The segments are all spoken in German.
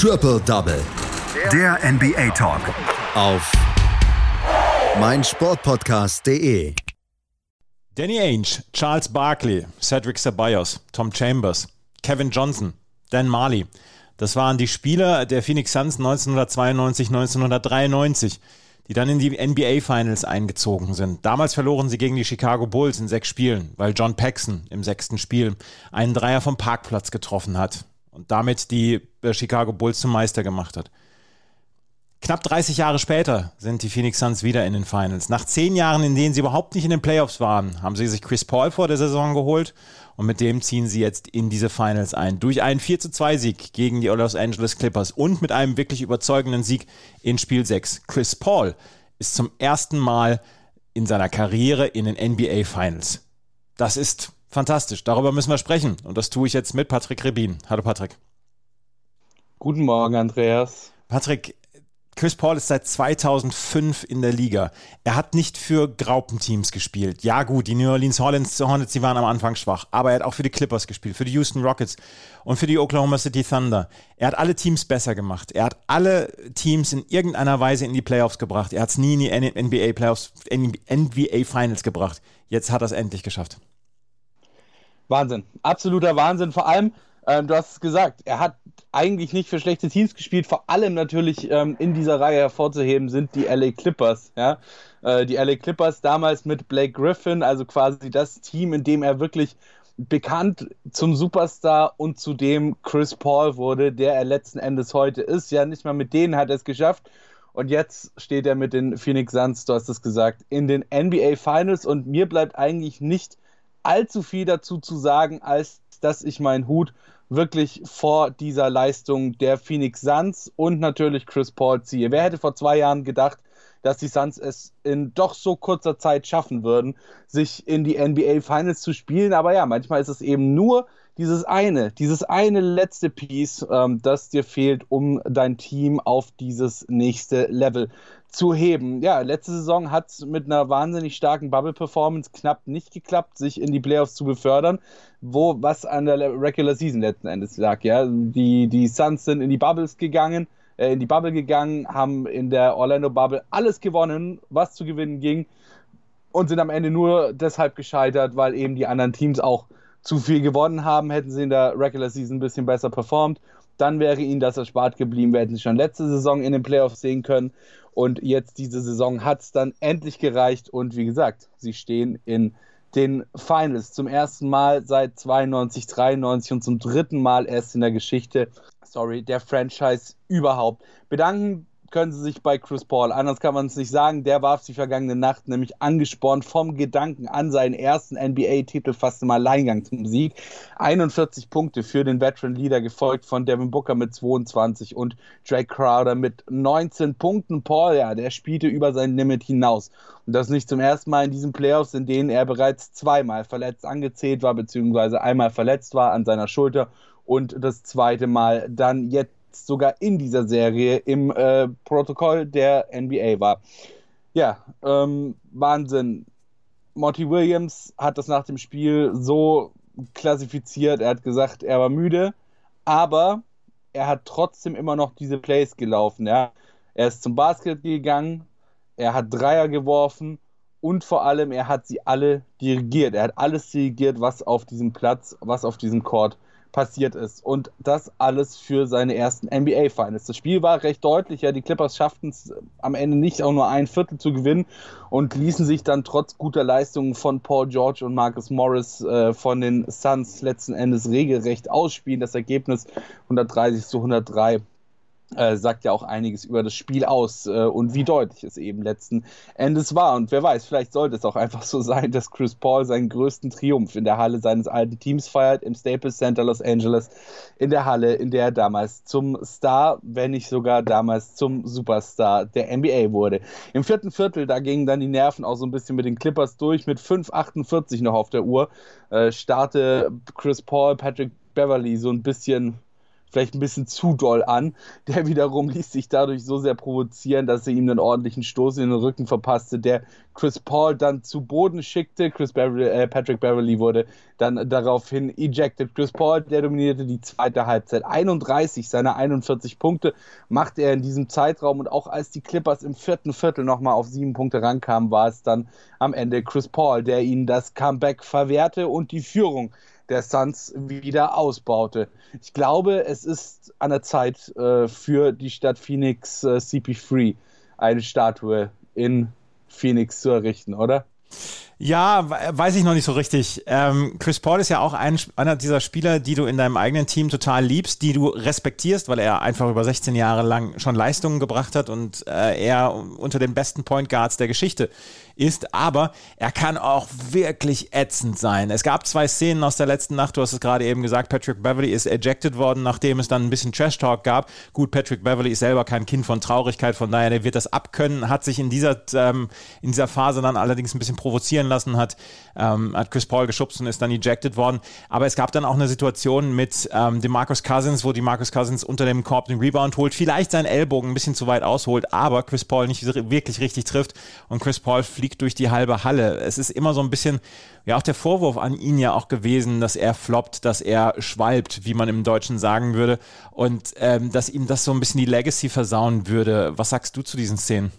Triple Double. Der NBA Talk. Auf meinsportpodcast.de. Danny Ainge, Charles Barkley, Cedric Ceballos, Tom Chambers, Kevin Johnson, Dan Marley. Das waren die Spieler der Phoenix Suns 1992, 1993, die dann in die NBA Finals eingezogen sind. Damals verloren sie gegen die Chicago Bulls in sechs Spielen, weil John Paxson im sechsten Spiel einen Dreier vom Parkplatz getroffen hat und damit die Chicago Bulls zum Meister gemacht hat. Knapp 30 Jahre später sind die Phoenix Suns wieder in den Finals. Nach zehn Jahren, in denen sie überhaupt nicht in den Playoffs waren, haben sie sich Chris Paul vor der Saison geholt und mit dem ziehen sie jetzt in diese Finals ein. Durch einen 4 zu 2 Sieg gegen die Los Angeles Clippers und mit einem wirklich überzeugenden Sieg in Spiel 6. Chris Paul ist zum ersten Mal in seiner Karriere in den NBA Finals. Das ist fantastisch. Darüber müssen wir sprechen. Und das tue ich jetzt mit Patrick Rebin. Hallo Patrick. Guten Morgen, Andreas. Patrick, Chris Paul ist seit 2005 in der Liga. Er hat nicht für Graupenteams gespielt. Ja gut, die New Orleans Hornets, Hornets, die waren am Anfang schwach, aber er hat auch für die Clippers gespielt, für die Houston Rockets und für die Oklahoma City Thunder. Er hat alle Teams besser gemacht. Er hat alle Teams in irgendeiner Weise in die Playoffs gebracht. Er hat es nie in die NBA Playoffs, NBA Finals gebracht. Jetzt hat er es endlich geschafft. Wahnsinn, absoluter Wahnsinn. Vor allem, ähm, du hast es gesagt, er hat eigentlich nicht für schlechte Teams gespielt. Vor allem natürlich ähm, in dieser Reihe hervorzuheben sind die LA Clippers. Ja? Äh, die LA Clippers damals mit Blake Griffin, also quasi das Team, in dem er wirklich bekannt zum Superstar und zu dem Chris Paul wurde, der er letzten Endes heute ist. Ja, nicht mal mit denen hat er es geschafft. Und jetzt steht er mit den Phoenix Suns, du hast es gesagt, in den NBA Finals. Und mir bleibt eigentlich nicht allzu viel dazu zu sagen, als dass ich meinen Hut wirklich vor dieser Leistung der Phoenix Suns und natürlich Chris Paul ziehe. Wer hätte vor zwei Jahren gedacht, dass die Suns es in doch so kurzer Zeit schaffen würden, sich in die NBA Finals zu spielen. Aber ja, manchmal ist es eben nur dieses eine, dieses eine letzte Piece, ähm, das dir fehlt, um dein Team auf dieses nächste Level zu heben. Ja, letzte Saison hat es mit einer wahnsinnig starken Bubble-Performance knapp nicht geklappt, sich in die Playoffs zu befördern, wo was an der Regular Season letzten Endes lag. Ja, die, die Suns sind in die Bubbles gegangen, äh, in die Bubble gegangen, haben in der Orlando Bubble alles gewonnen, was zu gewinnen ging und sind am Ende nur deshalb gescheitert, weil eben die anderen Teams auch zu viel gewonnen haben, hätten sie in der Regular Season ein bisschen besser performt. Dann wäre ihnen das erspart geblieben. Wir hätten sie schon letzte Saison in den Playoffs sehen können. Und jetzt diese Saison hat es dann endlich gereicht. Und wie gesagt, sie stehen in den Finals zum ersten Mal seit 92, 93 und zum dritten Mal erst in der Geschichte, sorry, der Franchise überhaupt. Bedanken können sie sich bei Chris Paul. Anders kann man es nicht sagen. Der warf die vergangene Nacht nämlich angespornt vom Gedanken an seinen ersten NBA-Titel fast im Alleingang zum Sieg. 41 Punkte für den Veteran Leader, gefolgt von Devin Booker mit 22 und Drake Crowder mit 19 Punkten. Paul, ja, der spielte über sein Limit hinaus. Und das nicht zum ersten Mal in diesen Playoffs, in denen er bereits zweimal verletzt angezählt war, beziehungsweise einmal verletzt war an seiner Schulter und das zweite Mal dann jetzt sogar in dieser Serie im äh, Protokoll der NBA war. Ja, ähm, Wahnsinn. Monty Williams hat das nach dem Spiel so klassifiziert. Er hat gesagt, er war müde, aber er hat trotzdem immer noch diese Plays gelaufen. Ja? Er ist zum Basket gegangen, er hat Dreier geworfen und vor allem er hat sie alle dirigiert. Er hat alles dirigiert, was auf diesem Platz, was auf diesem Court passiert ist. Und das alles für seine ersten NBA-Finals. Das Spiel war recht deutlich. Ja, die Clippers schafften es am Ende nicht auch nur ein Viertel zu gewinnen und ließen sich dann trotz guter Leistungen von Paul George und Marcus Morris äh, von den Suns letzten Endes regelrecht ausspielen. Das Ergebnis 130 zu 103 äh, sagt ja auch einiges über das Spiel aus äh, und wie deutlich es eben letzten Endes war. Und wer weiß, vielleicht sollte es auch einfach so sein, dass Chris Paul seinen größten Triumph in der Halle seines alten Teams feiert, im Staples Center Los Angeles, in der Halle, in der er damals zum Star, wenn nicht sogar damals zum Superstar der NBA wurde. Im vierten Viertel, da gingen dann die Nerven auch so ein bisschen mit den Clippers durch, mit 5,48 noch auf der Uhr, äh, starte Chris Paul, Patrick Beverly so ein bisschen vielleicht ein bisschen zu doll an. Der wiederum ließ sich dadurch so sehr provozieren, dass er ihm einen ordentlichen Stoß in den Rücken verpasste, der Chris Paul dann zu Boden schickte. Chris Beverly, äh, Patrick Beverly wurde dann daraufhin ejected. Chris Paul, der dominierte die zweite Halbzeit. 31 seiner 41 Punkte machte er in diesem Zeitraum und auch als die Clippers im vierten Viertel nochmal auf sieben Punkte rankamen, war es dann am Ende Chris Paul, der ihnen das Comeback verwehrte und die Führung der Suns wieder ausbaute. Ich glaube, es ist an der Zeit äh, für die Stadt Phoenix äh, CP3 eine Statue in Phoenix zu errichten, oder? Ja, weiß ich noch nicht so richtig. Ähm, Chris Paul ist ja auch ein, einer dieser Spieler, die du in deinem eigenen Team total liebst, die du respektierst, weil er einfach über 16 Jahre lang schon Leistungen gebracht hat und äh, er unter den besten Point Guards der Geschichte ist, aber er kann auch wirklich ätzend sein. Es gab zwei Szenen aus der letzten Nacht, du hast es gerade eben gesagt, Patrick Beverly ist ejected worden, nachdem es dann ein bisschen Trash-Talk gab. Gut, Patrick Beverly ist selber kein Kind von Traurigkeit, von daher, der wird das abkönnen, hat sich in dieser, ähm, in dieser Phase dann allerdings ein bisschen provozieren lassen, hat, ähm, hat Chris Paul geschubst und ist dann ejected worden. Aber es gab dann auch eine Situation mit ähm, dem Marcus Cousins, wo die Marcus Cousins unter dem Korb den Rebound holt, vielleicht seinen Ellbogen ein bisschen zu weit ausholt, aber Chris Paul nicht wirklich richtig trifft und Chris Paul fliegt fliegt durch die halbe Halle. Es ist immer so ein bisschen, ja, auch der Vorwurf an ihn ja auch gewesen, dass er floppt, dass er schwalbt, wie man im Deutschen sagen würde, und ähm, dass ihm das so ein bisschen die Legacy versauen würde. Was sagst du zu diesen Szenen?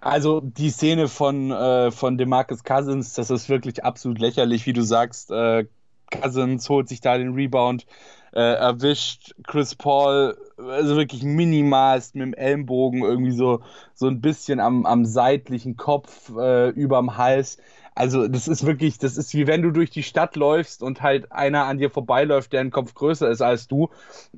Also die Szene von, äh, von DeMarcus Cousins, das ist wirklich absolut lächerlich, wie du sagst. Äh, Cousins holt sich da den Rebound, äh, erwischt Chris Paul also wirklich minimalst mit dem Ellenbogen irgendwie so, so ein bisschen am, am seitlichen Kopf äh, überm Hals. Also das ist wirklich, das ist wie wenn du durch die Stadt läufst und halt einer an dir vorbeiläuft, der ein Kopf größer ist als du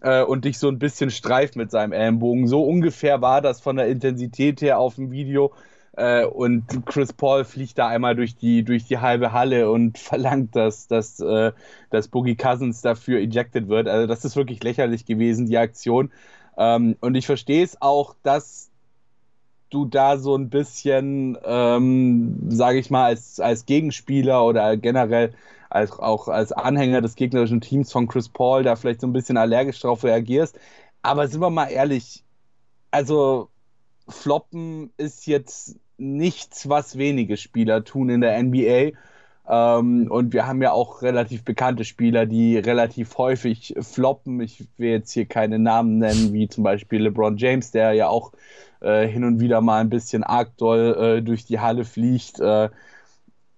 äh, und dich so ein bisschen streift mit seinem Ellenbogen. So ungefähr war das von der Intensität her auf dem Video. Äh, und Chris Paul fliegt da einmal durch die, durch die halbe Halle und verlangt, dass, dass, äh, dass Boogie Cousins dafür ejected wird. Also das ist wirklich lächerlich gewesen, die Aktion. Ähm, und ich verstehe es auch, dass du da so ein bisschen, ähm, sage ich mal, als, als Gegenspieler oder generell als, auch als Anhänger des gegnerischen Teams von Chris Paul da vielleicht so ein bisschen allergisch drauf reagierst. Aber sind wir mal ehrlich, also Floppen ist jetzt nichts, was wenige Spieler tun in der NBA. Ähm, und wir haben ja auch relativ bekannte Spieler, die relativ häufig floppen. Ich will jetzt hier keine Namen nennen, wie zum Beispiel LeBron James, der ja auch äh, hin und wieder mal ein bisschen arg doll äh, durch die Halle fliegt. Äh,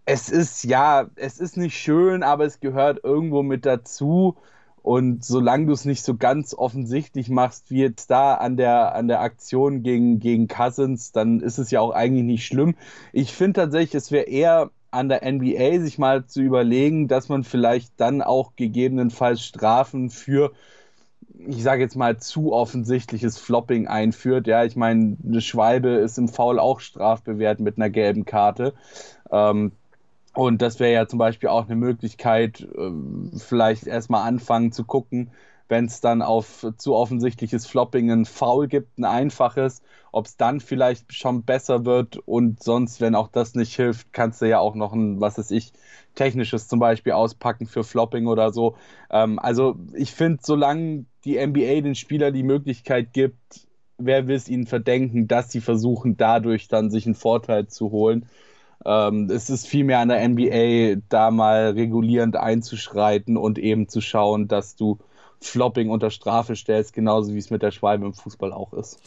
es ist ja, es ist nicht schön, aber es gehört irgendwo mit dazu. Und solange du es nicht so ganz offensichtlich machst, wie jetzt da an der, an der Aktion gegen, gegen Cousins, dann ist es ja auch eigentlich nicht schlimm. Ich finde tatsächlich, es wäre eher an der NBA, sich mal zu überlegen, dass man vielleicht dann auch gegebenenfalls Strafen für, ich sage jetzt mal, zu offensichtliches Flopping einführt. Ja, ich meine, eine Schwalbe ist im Foul auch strafbewehrt mit einer gelben Karte. Ähm, und das wäre ja zum Beispiel auch eine Möglichkeit, äh, vielleicht erstmal anfangen zu gucken, wenn es dann auf zu offensichtliches Flopping ein Foul gibt, ein einfaches, ob es dann vielleicht schon besser wird und sonst, wenn auch das nicht hilft, kannst du ja auch noch ein, was weiß ich, technisches zum Beispiel auspacken für Flopping oder so. Ähm, also ich finde, solange die NBA den Spieler die Möglichkeit gibt, wer will es ihnen verdenken, dass sie versuchen, dadurch dann sich einen Vorteil zu holen. Ähm, es ist vielmehr an der NBA, da mal regulierend einzuschreiten und eben zu schauen, dass du Flopping unter Strafe stellst, genauso wie es mit der Schwalbe im Fußball auch ist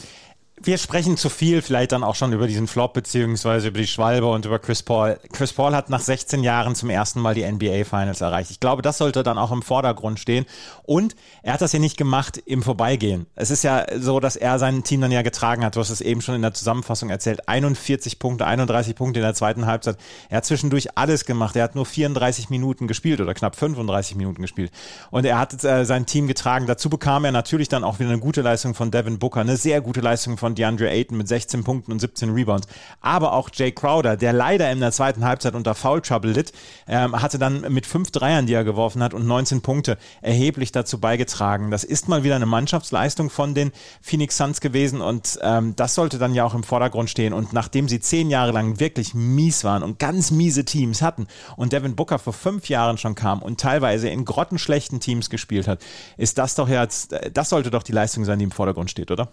wir sprechen zu viel vielleicht dann auch schon über diesen Flop beziehungsweise über die Schwalbe und über Chris Paul. Chris Paul hat nach 16 Jahren zum ersten Mal die NBA Finals erreicht. Ich glaube, das sollte dann auch im Vordergrund stehen. Und er hat das ja nicht gemacht im Vorbeigehen. Es ist ja so, dass er sein Team dann ja getragen hat. Du hast es eben schon in der Zusammenfassung erzählt. 41 Punkte, 31 Punkte in der zweiten Halbzeit. Er hat zwischendurch alles gemacht. Er hat nur 34 Minuten gespielt oder knapp 35 Minuten gespielt. Und er hat äh, sein Team getragen. Dazu bekam er natürlich dann auch wieder eine gute Leistung von Devin Booker, eine sehr gute Leistung von von DeAndre Ayton mit 16 Punkten und 17 Rebounds. Aber auch Jay Crowder, der leider in der zweiten Halbzeit unter Foul Trouble litt, ähm, hatte dann mit fünf Dreiern, die er geworfen hat und 19 Punkte erheblich dazu beigetragen. Das ist mal wieder eine Mannschaftsleistung von den Phoenix Suns gewesen und ähm, das sollte dann ja auch im Vordergrund stehen. Und nachdem sie zehn Jahre lang wirklich mies waren und ganz miese Teams hatten und Devin Booker vor fünf Jahren schon kam und teilweise in grottenschlechten Teams gespielt hat, ist das doch jetzt, das sollte doch die Leistung sein, die im Vordergrund steht, oder?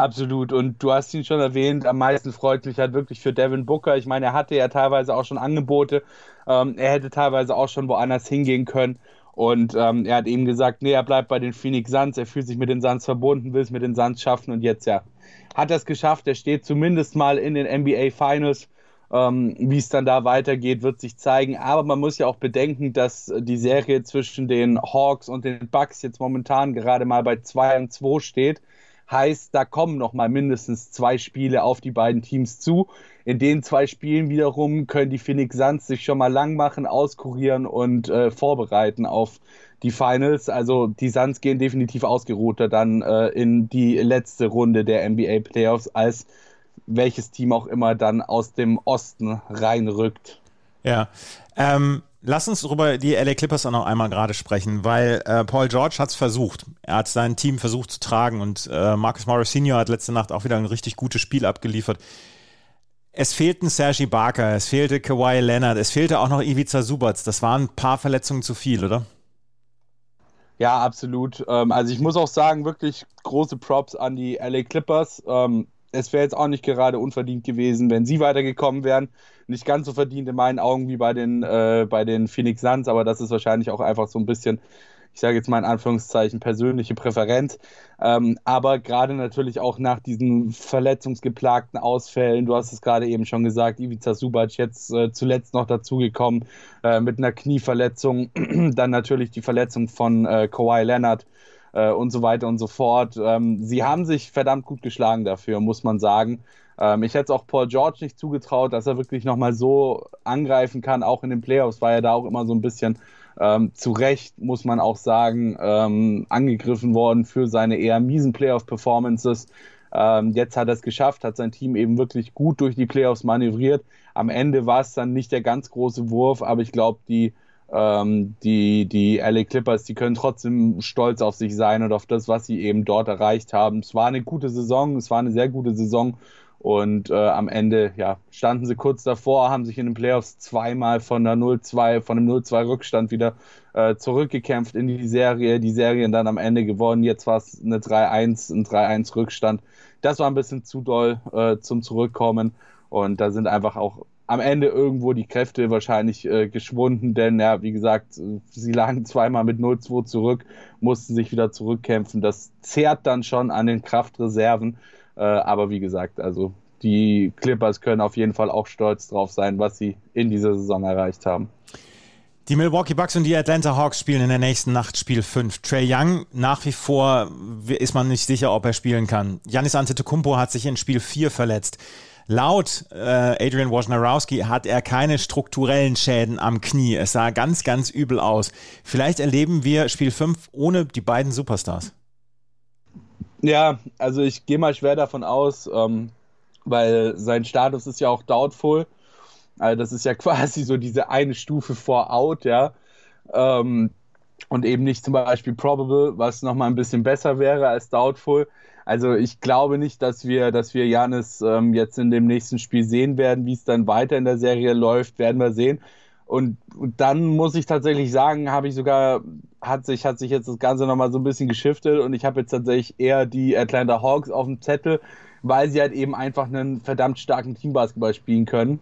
Absolut. Und du hast ihn schon erwähnt, am meisten freut mich halt wirklich für Devin Booker. Ich meine, er hatte ja teilweise auch schon Angebote. Ähm, er hätte teilweise auch schon woanders hingehen können. Und ähm, er hat eben gesagt, nee, er bleibt bei den Phoenix Suns. Er fühlt sich mit den Suns verbunden, will es mit den Suns schaffen. Und jetzt ja, hat er es geschafft. Er steht zumindest mal in den NBA Finals. Ähm, Wie es dann da weitergeht, wird sich zeigen. Aber man muss ja auch bedenken, dass die Serie zwischen den Hawks und den Bucks jetzt momentan gerade mal bei 2 und 2 steht. Heißt, da kommen noch mal mindestens zwei Spiele auf die beiden Teams zu. In den zwei Spielen wiederum können die Phoenix Suns sich schon mal lang machen, auskurieren und äh, vorbereiten auf die Finals. Also die Suns gehen definitiv ausgeruhter dann äh, in die letzte Runde der NBA Playoffs als welches Team auch immer dann aus dem Osten reinrückt. Ja. Ähm, lass uns über die LA Clippers auch noch einmal gerade sprechen, weil äh, Paul George hat es versucht. Er hat sein Team versucht zu tragen und äh, Marcus Morris Senior hat letzte Nacht auch wieder ein richtig gutes Spiel abgeliefert. Es fehlten Sergi Barker, es fehlte Kawhi Leonard, es fehlte auch noch Ivica Subac. Das waren ein paar Verletzungen zu viel, oder? Ja, absolut. Ähm, also ich muss auch sagen, wirklich große Props an die LA Clippers. Ähm, es wäre jetzt auch nicht gerade unverdient gewesen, wenn sie weitergekommen wären. Nicht ganz so verdient in meinen Augen wie bei den, äh, bei den Phoenix Suns, aber das ist wahrscheinlich auch einfach so ein bisschen, ich sage jetzt mal in Anführungszeichen, persönliche Präferenz. Ähm, aber gerade natürlich auch nach diesen verletzungsgeplagten Ausfällen, du hast es gerade eben schon gesagt, Ivica Subac jetzt äh, zuletzt noch dazugekommen äh, mit einer Knieverletzung, dann natürlich die Verletzung von äh, Kawhi Leonard äh, und so weiter und so fort. Ähm, sie haben sich verdammt gut geschlagen dafür, muss man sagen. Ähm, ich hätte es auch Paul George nicht zugetraut, dass er wirklich nochmal so angreifen kann. Auch in den Playoffs war er da auch immer so ein bisschen ähm, zu Recht, muss man auch sagen, ähm, angegriffen worden für seine eher miesen Playoff-Performances. Ähm, jetzt hat er es geschafft, hat sein Team eben wirklich gut durch die Playoffs manövriert. Am Ende war es dann nicht der ganz große Wurf, aber ich glaube, die ähm, die, die LA Clippers, die können trotzdem stolz auf sich sein und auf das, was sie eben dort erreicht haben. Es war eine gute Saison, es war eine sehr gute Saison und äh, am Ende ja, standen sie kurz davor, haben sich in den Playoffs zweimal von der 0-2, von dem 0-2 Rückstand wieder äh, zurückgekämpft in die Serie, die Serien dann am Ende gewonnen. Jetzt war es eine 3-1, ein 3-1 Rückstand. Das war ein bisschen zu doll äh, zum Zurückkommen. Und da sind einfach auch am Ende irgendwo die Kräfte wahrscheinlich äh, geschwunden, denn ja, wie gesagt, sie lagen zweimal mit 0-2 zurück, mussten sich wieder zurückkämpfen. Das zehrt dann schon an den Kraftreserven. Äh, aber wie gesagt, also die Clippers können auf jeden Fall auch stolz drauf sein, was sie in dieser Saison erreicht haben. Die Milwaukee Bucks und die Atlanta Hawks spielen in der nächsten Nacht Spiel 5. Trey Young, nach wie vor ist man nicht sicher, ob er spielen kann. Janis Antetokounmpo hat sich in Spiel 4 verletzt. Laut äh, Adrian Wojnarowski hat er keine strukturellen Schäden am Knie. Es sah ganz, ganz übel aus. Vielleicht erleben wir Spiel 5 ohne die beiden Superstars. Ja, also ich gehe mal schwer davon aus, ähm, weil sein Status ist ja auch doubtful. Also das ist ja quasi so diese eine Stufe vor out, ja. Ähm, und eben nicht zum Beispiel probable, was nochmal ein bisschen besser wäre als doubtful. Also ich glaube nicht, dass wir, dass wir Janis ähm, jetzt in dem nächsten Spiel sehen werden, wie es dann weiter in der Serie läuft, werden wir sehen. Und, und dann muss ich tatsächlich sagen, habe ich sogar, hat sich, hat sich jetzt das Ganze nochmal so ein bisschen geschiftet und ich habe jetzt tatsächlich eher die Atlanta Hawks auf dem Zettel, weil sie halt eben einfach einen verdammt starken Teambasketball spielen können.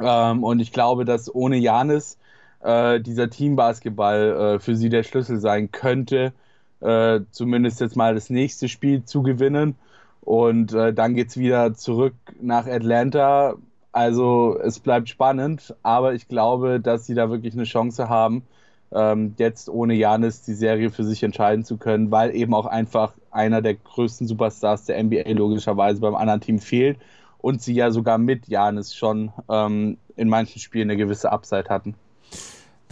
Ähm, und ich glaube, dass ohne Janis äh, dieser Teambasketball äh, für sie der Schlüssel sein könnte, äh, zumindest jetzt mal das nächste Spiel zu gewinnen. Und äh, dann geht es wieder zurück nach Atlanta. Also es bleibt spannend, aber ich glaube, dass sie da wirklich eine Chance haben, ähm, jetzt ohne Janis die Serie für sich entscheiden zu können, weil eben auch einfach einer der größten Superstars der NBA logischerweise beim anderen Team fehlt und sie ja sogar mit Janis schon ähm, in manchen Spielen eine gewisse Upside hatten.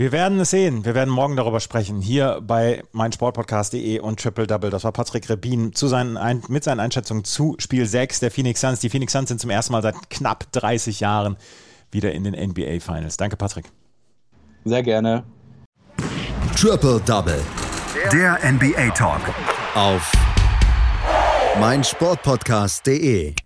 Wir werden es sehen. Wir werden morgen darüber sprechen. Hier bei meinsportpodcast.de und Triple Double. Das war Patrick Rebin zu seinen Ein mit seinen Einschätzungen zu Spiel 6 der Phoenix Suns. Die Phoenix Suns sind zum ersten Mal seit knapp 30 Jahren wieder in den NBA Finals. Danke, Patrick. Sehr gerne. Triple Double. Der NBA Talk. Auf meinsportpodcast.de.